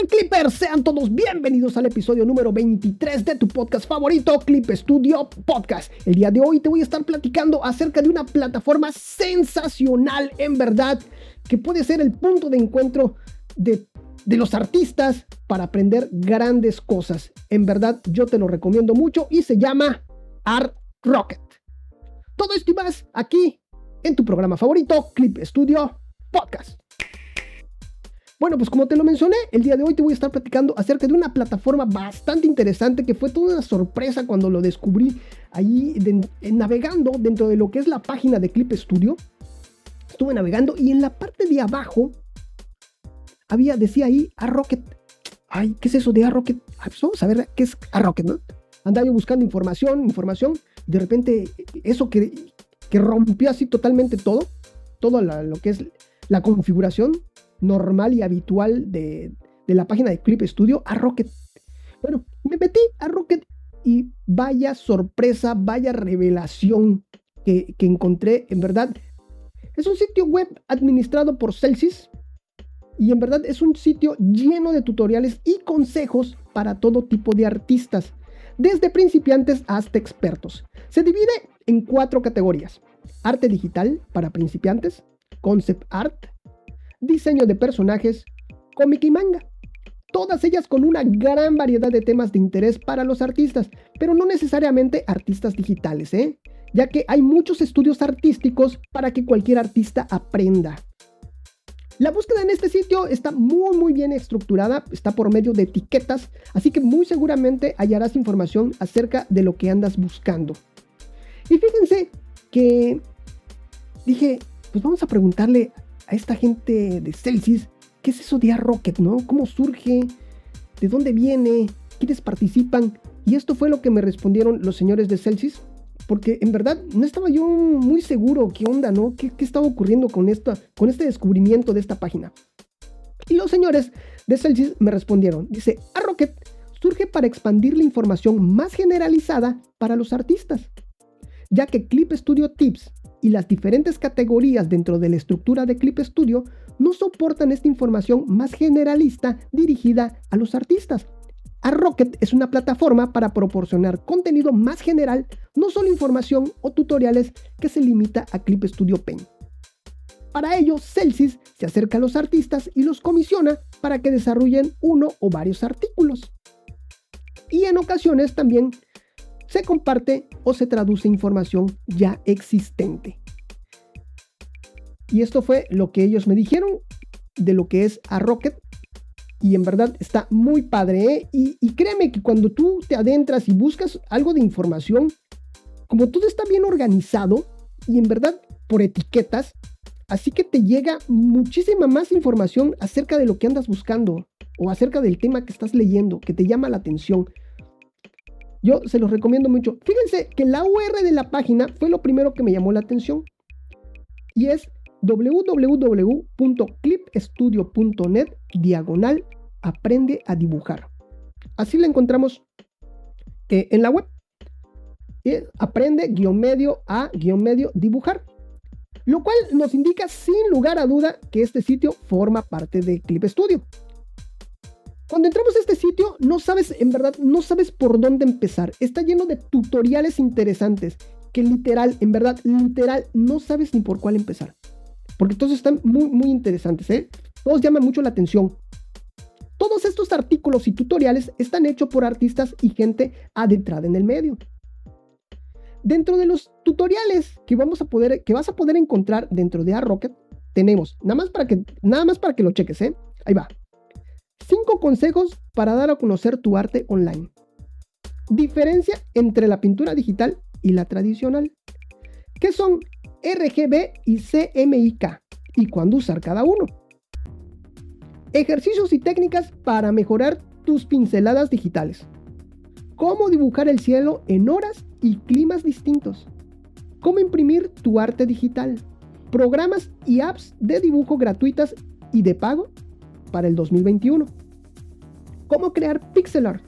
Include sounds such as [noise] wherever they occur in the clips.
tal Clippers? Sean todos bienvenidos al episodio número 23 de tu podcast favorito, Clip Studio Podcast. El día de hoy te voy a estar platicando acerca de una plataforma sensacional, en verdad, que puede ser el punto de encuentro de, de los artistas para aprender grandes cosas. En verdad, yo te lo recomiendo mucho y se llama Art Rocket. Todo esto y más aquí en tu programa favorito, Clip Studio Podcast. Bueno, pues como te lo mencioné, el día de hoy te voy a estar platicando acerca de una plataforma bastante interesante que fue toda una sorpresa cuando lo descubrí ahí navegando dentro de lo que es la página de Clip Studio. Estuve navegando y en la parte de abajo había, decía ahí, a Rocket. Ay, ¿qué es eso de a Rocket? Ah, pues vamos a ver qué es a ¿no? Andaba yo buscando información, información, de repente eso que, que rompió así totalmente todo, todo lo que es la configuración, normal y habitual de, la página de Clip Studio a Rocket. Bueno, me metí a Rocket y vaya sorpresa, vaya revelación que, que encontré. En verdad, es un sitio web administrado por Celsius y en verdad es un sitio lleno de tutoriales y consejos para todo tipo de artistas, desde principiantes hasta expertos. Se divide en cuatro categorías. Arte digital para principiantes, concept art, diseño de personajes, cómic y manga. Todas ellas con una gran variedad de temas de interés para los artistas, pero no necesariamente artistas digitales, ¿eh? ya que hay muchos estudios artísticos para que cualquier artista aprenda. La búsqueda en este sitio está muy muy bien estructurada, está por medio de etiquetas, así que muy seguramente hallarás información acerca de lo que andas buscando. Y fíjense que dije, pues vamos a preguntarle a esta gente de Celsius, ¿qué es eso de A-Rocket, no? ¿Cómo surge? ¿De dónde viene? ¿Quiénes participan? Y esto fue lo que me respondieron los señores de Celsius, porque en verdad no estaba yo muy seguro qué onda, ¿no? ¿Qué, estaba ocurriendo con, esta, con este descubrimiento de esta página? Y los señores de Celsius me respondieron, dice, A-Rocket surge para expandir la información más generalizada para los artistas, ya que Clip Studio Tips y las diferentes categorías dentro de la estructura de Clip Studio no soportan esta información más generalista dirigida a los artistas. A Rocket es una plataforma para proporcionar contenido más general, no solo información o tutoriales que se limita a Clip Studio Paint. Para ello, Celsius se acerca a los artistas y los comisiona para que desarrollen uno o varios artículos. Y en ocasiones también se comparte o se traduce información ya existente. Y esto fue lo que ellos me dijeron de lo que es a Rocket. Y en verdad está muy padre. ¿eh? Y, y, créeme que cuando tú te adentras y buscas algo de información, como todo está bien organizado y en verdad por etiquetas, así que te llega muchísima más información acerca de lo que andas buscando o acerca del tema que estás leyendo, que te llama la atención. Yo se los recomiendo mucho. Fíjense que la URL de la página fue lo primero que me llamó la atención. Y es www.clipstudio.net diagonal aprende a dibujar. Así la encontramos eh, en la web. aprende guion medio a guion medio dibujar. Lo cual nos indica sin lugar a duda que este sitio forma parte de Clip Studio. Cuando entramos a este sitio, no sabes, en verdad, no sabes por dónde empezar. Está lleno de tutoriales interesantes que literal, en verdad, literal, no sabes ni por cuál empezar. Porque todos están muy, muy interesantes, ¿eh? Todos llaman mucho la atención. Todos estos artículos y tutoriales están hechos por artistas y gente adentrada en el medio. Dentro de los tutoriales que, vamos a poder, que vas a poder encontrar dentro de ARrocket, tenemos, nada más para que, nada más para que lo cheques, ¿eh? Ahí va. 5 consejos para dar a conocer tu arte online. Diferencia entre la pintura digital y la tradicional. ¿Qué son RGB y CMYK? ¿Y cuándo usar cada uno? Ejercicios y técnicas para mejorar tus pinceladas digitales. Cómo dibujar el cielo en horas y climas distintos. Cómo imprimir tu arte digital. Programas y apps de dibujo gratuitas y de pago para el 2021. ¿Cómo crear pixel art?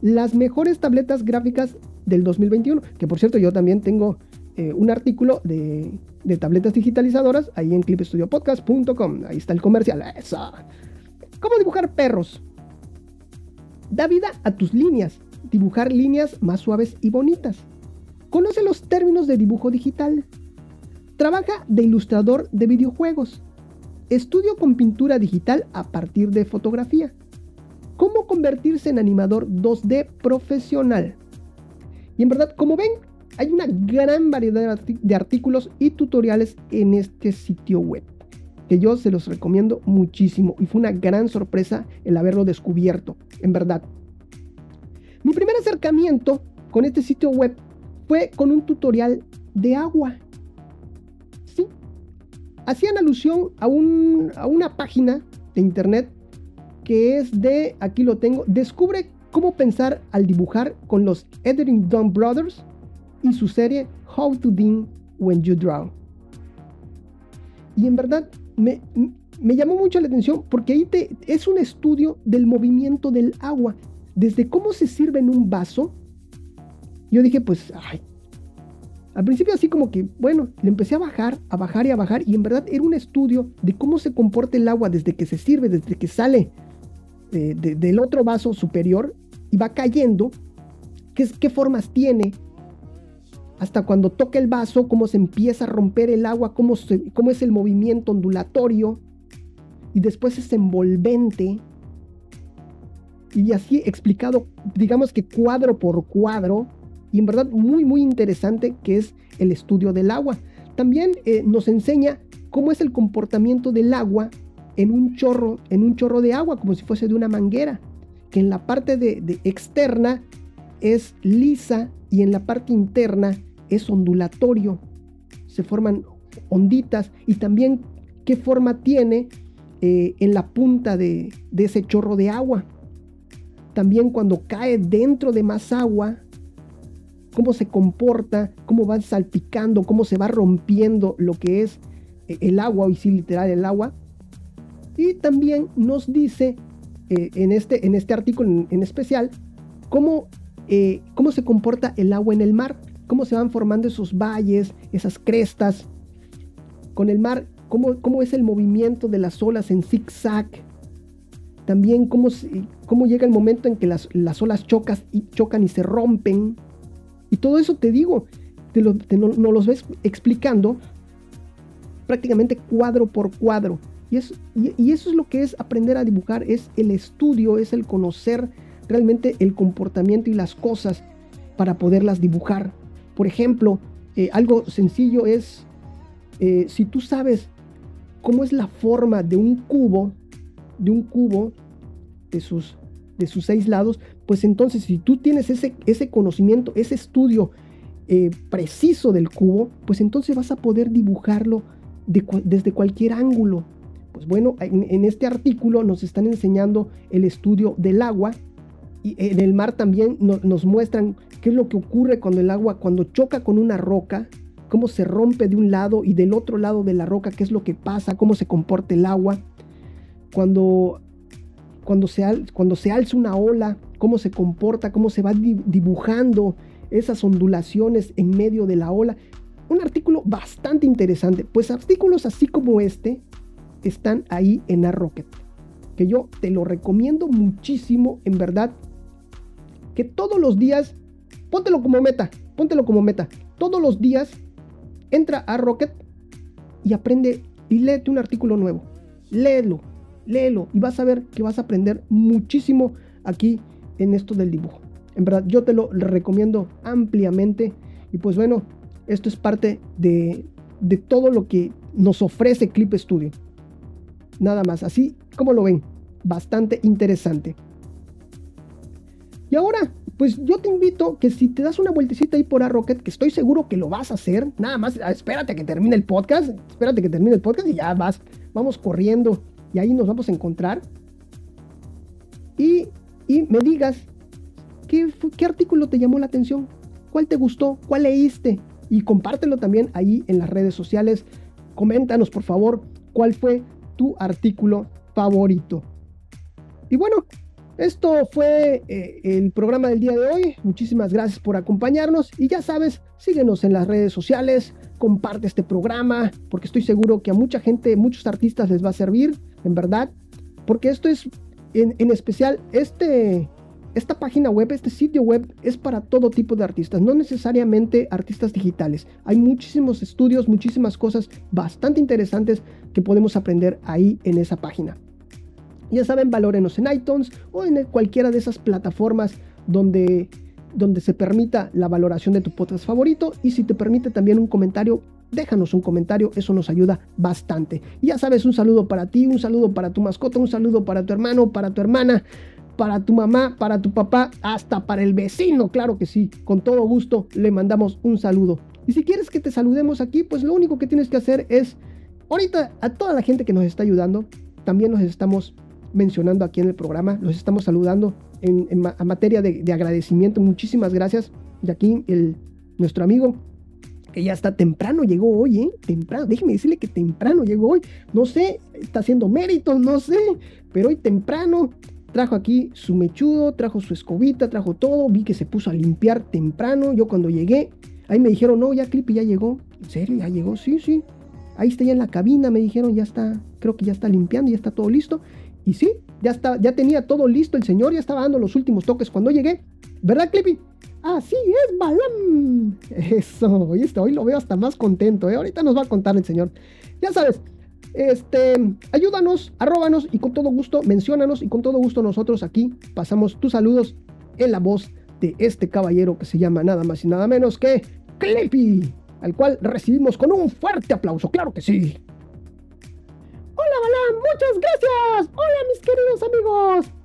Las mejores tabletas gráficas del 2021. Que por cierto, yo también tengo eh, un artículo de, tabletas digitalizadoras ahí en clipstudiopodcast.com. Ahí está el comercial. ¿Cómo dibujar perros? Da vida a tus líneas, dibujar líneas más suaves y bonitas. Conoce los términos de dibujo digital. Trabaja de ilustrador de videojuegos. Estudio con pintura digital a partir de fotografía. ¿Cómo convertirse en animador 2D profesional? Y en verdad, como ven, hay una gran variedad de artículos y tutoriales en este sitio web, que yo se los recomiendo muchísimo y fue una gran sorpresa el haberlo descubierto, en verdad. Mi primer acercamiento con este sitio web fue con un tutorial de agua. Hacían alusión a, a una página de internet que es de, aquí lo tengo, descubre cómo pensar al dibujar con los Etherington Brothers y su serie How to Dean When You Draw. Y en verdad me, me llamó mucho la atención porque ahí te, es un estudio del movimiento del agua, desde cómo se sirve en un vaso. Yo dije, pues, ay. Al principio así como que, bueno, le empecé a bajar, a bajar y a bajar, y en verdad era un estudio de cómo se comporta el agua desde que se sirve, desde que sale del otro vaso superior y va cayendo, qué, qué formas tiene, hasta cuando toca el vaso, cómo se empieza a romper el agua, cómo, cómo es el movimiento ondulatorio, y después es envolvente, y así explicado, digamos que cuadro por cuadro, y en verdad muy, muy interesante que es el estudio del agua. También eh, nos enseña cómo es el comportamiento del agua en un chorro, en un chorro de agua, como si fuese de una manguera, que en la parte de, externa es lisa y en la parte interna es ondulatorio. Se forman onditas y también qué forma tiene eh, en la punta de, de ese chorro de agua. También cuando cae dentro de más agua, cómo se comporta, cómo va salpicando, cómo se va rompiendo lo que es eh, el agua, y sí literal el agua, y también nos dice eh, en, este, en este artículo en, especial cómo, eh, cómo se comporta el agua en el mar, cómo se van formando esos valles, esas crestas con el mar, cómo, cómo es el movimiento de las olas en zigzag. También cómo, cómo llega el momento en que las, las olas chocas y, chocan y se rompen. Y todo eso te digo, te lo, nos lo ves explicando prácticamente cuadro por cuadro. Y, y, eso es lo que es aprender a dibujar, es el estudio, es el conocer realmente el comportamiento y las cosas para poderlas dibujar. Por ejemplo, eh, algo sencillo es, eh, si tú sabes cómo es la forma de un cubo, de un cubo, de sus, de sus seis lados, pues entonces si tú tienes ese, ese conocimiento, ese estudio eh, preciso del cubo, pues entonces vas a poder dibujarlo desde cualquier ángulo, pues bueno, en, este artículo nos están enseñando el estudio del agua y en el mar también nos muestran qué es lo que ocurre cuando el agua, cuando choca con una roca, cómo se rompe de un lado y del otro lado de la roca, qué es lo que pasa, cómo se comporta el agua, cuando, cuando, se, alza una ola, cómo se comporta, cómo se va dibujando esas ondulaciones en medio de la ola. Un artículo bastante interesante, pues artículos así como este están ahí en Arrocket. Que yo te lo recomiendo muchísimo, en verdad. Que todos los días, póntelo como meta, póntelo como meta. Todos los días entra a Rocket y aprende y léete un artículo nuevo. Léelo, léelo y vas a ver que vas a aprender muchísimo aquí en esto del dibujo. En verdad, yo te lo recomiendo ampliamente. Y pues bueno, esto es parte de, de todo lo que nos ofrece Clip Studio. Nada más, así como lo ven, bastante interesante. Y ahora, pues yo te invito que si te das una vueltecita ahí por a Rocket, que estoy seguro que lo vas a hacer, nada más espérate que termine el podcast, espérate que termine el podcast y ya vas, vamos corriendo y ahí nos vamos a encontrar. Y, y me digas, ¿qué, ¿qué artículo te llamó la atención? ¿Cuál te gustó? ¿Cuál leíste? Y compártelo también ahí en las redes sociales. Coméntanos, por favor, cuál fue tu artículo favorito. Y bueno, esto fue eh, el programa del día de hoy. Muchísimas gracias por acompañarnos y ya sabes, síguenos en las redes sociales, comparte este programa, porque estoy seguro que a mucha gente, muchos artistas les va a servir, en verdad, porque esto es, en, especial, este, esta página web, este sitio web es para todo tipo de artistas, no necesariamente artistas digitales. Hay muchísimos estudios, muchísimas cosas bastante interesantes que podemos aprender ahí en esa página. Ya saben, valórenos en iTunes o en cualquiera de esas plataformas donde, donde se permita la valoración de tu podcast favorito. Y si te permite también un comentario, déjanos un comentario, eso nos ayuda bastante. Y ya sabes, un saludo para ti, un saludo para tu mascota, un saludo para tu hermano, para tu hermana, para tu mamá, para tu papá, hasta para el vecino, claro que sí. Con todo gusto le mandamos un saludo. Y si quieres que te saludemos aquí, pues lo único que tienes que hacer es, ahorita a toda la gente que nos está ayudando, también nos estamos mencionando aquí en el programa, los estamos saludando en, materia de, agradecimiento. Muchísimas gracias. Y aquí el, nuestro amigo, que ya está temprano, llegó hoy, ¿eh? Temprano, déjeme decirle que temprano llegó hoy. No sé, está haciendo méritos, no sé, pero hoy temprano trajo aquí su mechudo, trajo su escobita, trajo todo. Vi que se puso a limpiar temprano. Yo cuando llegué, ahí me dijeron, no, ya Clippy ya llegó. ¿En serio? ¿Ya llegó? Sí, sí. Ahí está ya en la cabina, me dijeron, ya está, creo que ya está limpiando, ya está todo listo. Y sí, ya, está, ya tenía todo listo el señor, ya estaba dando los últimos toques cuando llegué. ¿Verdad, Clippy? Así es, Balam. Eso, hoy lo veo hasta más contento, ¿eh? Ahorita nos va a contar el señor. Ya sabes, este, ayúdanos, arróbanos y con todo gusto menciónanos y con todo gusto nosotros aquí pasamos tus saludos en la voz de este caballero que se llama nada más y nada menos que Clippy, al cual recibimos con un fuerte aplauso, claro que sí. Hola, hola, muchas gracias. Hola, mis queridos amigos.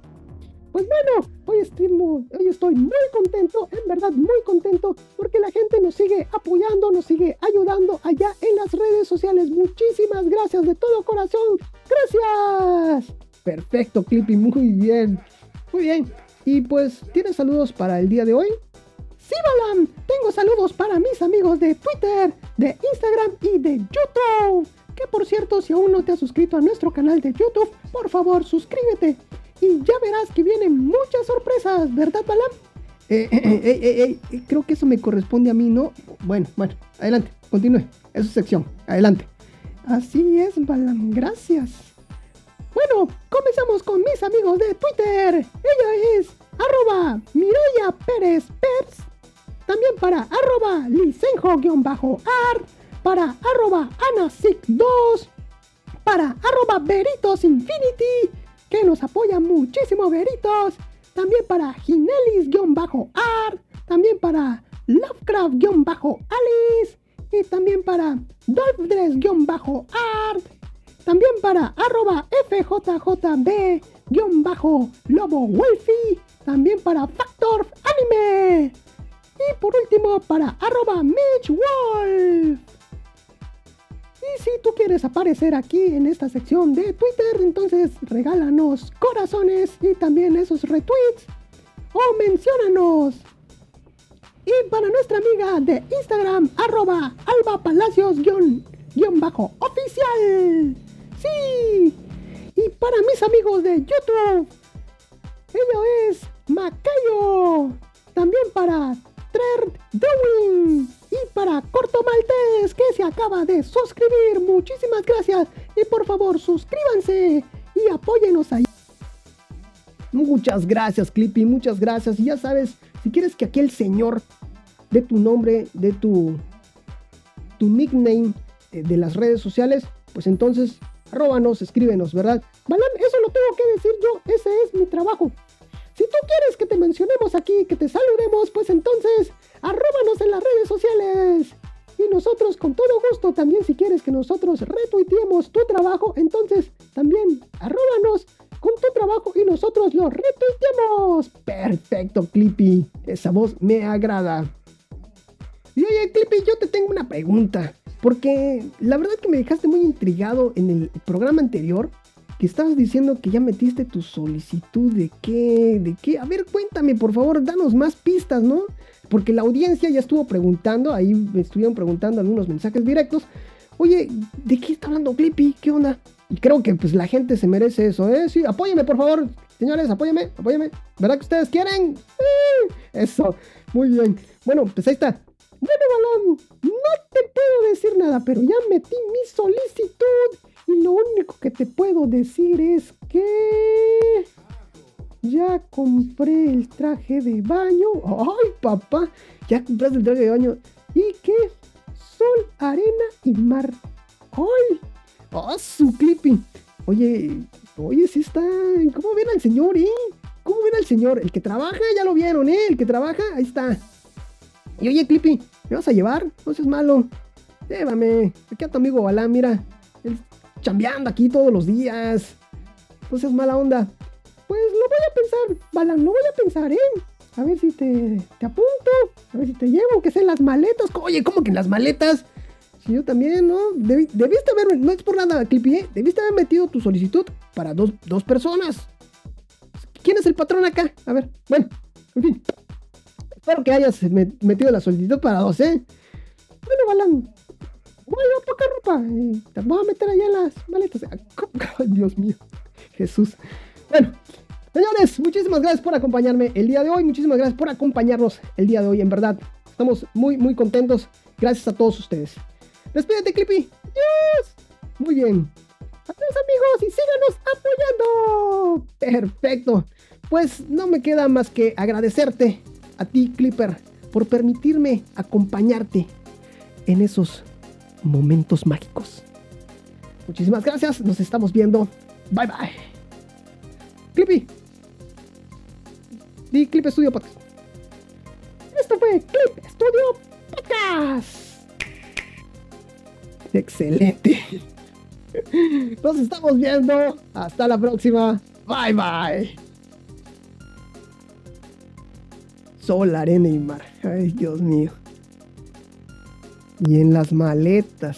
Pues bueno, hoy estoy, muy, hoy estoy muy contento, en verdad muy contento, porque la gente nos sigue apoyando, nos sigue ayudando allá en las redes sociales. Muchísimas gracias de todo corazón. Gracias. Perfecto, Clippy, muy bien. Muy bien. Y pues, ¿tienes saludos para el día de hoy? Sí, Balam, tengo saludos para mis amigos de Twitter, de Instagram y de YouTube. Que por cierto, si aún no te has suscrito a nuestro canal de YouTube, por favor suscríbete y ya verás que vienen muchas sorpresas, ¿verdad, Balam? Eh, eh, eh, creo que eso me corresponde a mí, ¿no? Bueno, bueno, adelante, continúe. Es su sección, adelante. Así es, Balam, gracias. Bueno, comenzamos con mis amigos de Twitter. Ella es arroba Pérez Pers. También para arroba licenjo-art. Para arroba anasic2. Para arroba Veritos que nos apoya muchísimo, Veritos. También para Ginelis-Art. También para Lovecraft-Alice. Y también para Dolphdress-Art. También para arroba FJJB-Lobo Wolfie. También para Factor Anime. Y por último para arroba Mitch Wolf. Si tú quieres aparecer aquí en esta sección de Twitter, entonces regálanos corazones y también esos retweets o menciónanos. Y para nuestra amiga de Instagram, arroba Alba Palacios bajo oficial. Sí. Y para mis amigos de YouTube, ello es Macayo. También para Trerd Dewing y para Corto Maltés que se acaba de suscribir. Muchísimas gracias y por favor suscríbanse y apóyenos ahí. Muchas gracias Clippy, muchas gracias. Y ya sabes, si quieres que aquel señor de tu nombre, de tu, tu nickname eh, de las redes sociales, pues entonces arróbanos, escríbenos, ¿verdad? Balan, eso lo tengo que decir yo, ese es mi trabajo. Si tú quieres que te mencionemos aquí, que te saludemos, pues entonces arróbanos en las redes sociales. Y nosotros con todo gusto también si quieres que nosotros retuiteemos tu trabajo, entonces también arróbanos con tu trabajo y nosotros lo retuiteemos. Perfecto, Clippy. Esa voz me agrada. Y oye, Clippy, yo te tengo una pregunta. Porque la verdad que me dejaste muy intrigado en el programa anterior que estabas diciendo que ya metiste tu solicitud de qué, de qué. A ver, cuéntame, por favor, danos más pistas, ¿no? Porque la audiencia ya estuvo preguntando, ahí me estuvieron preguntando algunos mensajes directos. Oye, ¿de qué está hablando Clippy? ¿Qué onda? Y creo que pues la gente se merece eso, ¿eh? Sí, apóyeme, por favor. Señores, apóyeme, apóyeme. ¿Verdad que ustedes quieren? eso, muy bien. Bueno, pues ahí está. Bueno, Balón, no te puedo decir nada, pero ya metí mi solicitud y lo único que te puedo decir es que... Ya compré el traje de baño. Ay, papá, ya compraste el traje de baño. ¿Y qué? Sol, arena y mar. ¡Ay! ¡Oh, su clippy! Oye, oye, sí está. ¿Cómo viene el señor, eh? ¿Cómo viene el señor? El que trabaja, ya lo vieron, ¿eh? El que trabaja, ahí está. Y oye, Clippy, ¿me vas a llevar? No seas malo. Llévame. Aquí a tu amigo Balán, mira. Él chambeando aquí todos los días. No seas mala onda. Pues lo voy a pensar, Balán, lo voy a pensar, ¿eh? A ver si te, te apunto. A ver si te llevo, que sean las maletas. Oye, ¿cómo que en las maletas? Si yo también, ¿no? debiste haber, no es por nada, Clippy, ¿eh? Debiste haber metido tu solicitud para dos, dos personas. ¿Quién es el patrón acá? A ver, bueno, en fin. Espero que hayas metido la solicitud para dos, ¿eh? Bueno, Balán, voy a poca ropa. Te voy a meter allá las maletas. [laughs] Ay, Dios mío, Jesús. Bueno, señores, muchísimas gracias por acompañarme el día de hoy. Muchísimas gracias por acompañarnos el día de hoy. En verdad, estamos muy, muy contentos. Gracias a todos ustedes. Despídete, Clippy. Yes. Muy bien. Adiós, amigos, y síganos apoyando. Perfecto. Pues no me queda más que agradecerte a ti, Clipper, por permitirme acompañarte en esos momentos mágicos. Muchísimas gracias, nos estamos viendo. Bye bye. Clippy. Di Clip Studio Podcast. Esto fue Clip Studio Podcast. Excelente. [laughs] Nos estamos viendo. Hasta la próxima. Bye bye. Sol, arena y mar. Ay, Dios mío. Y en las maletas.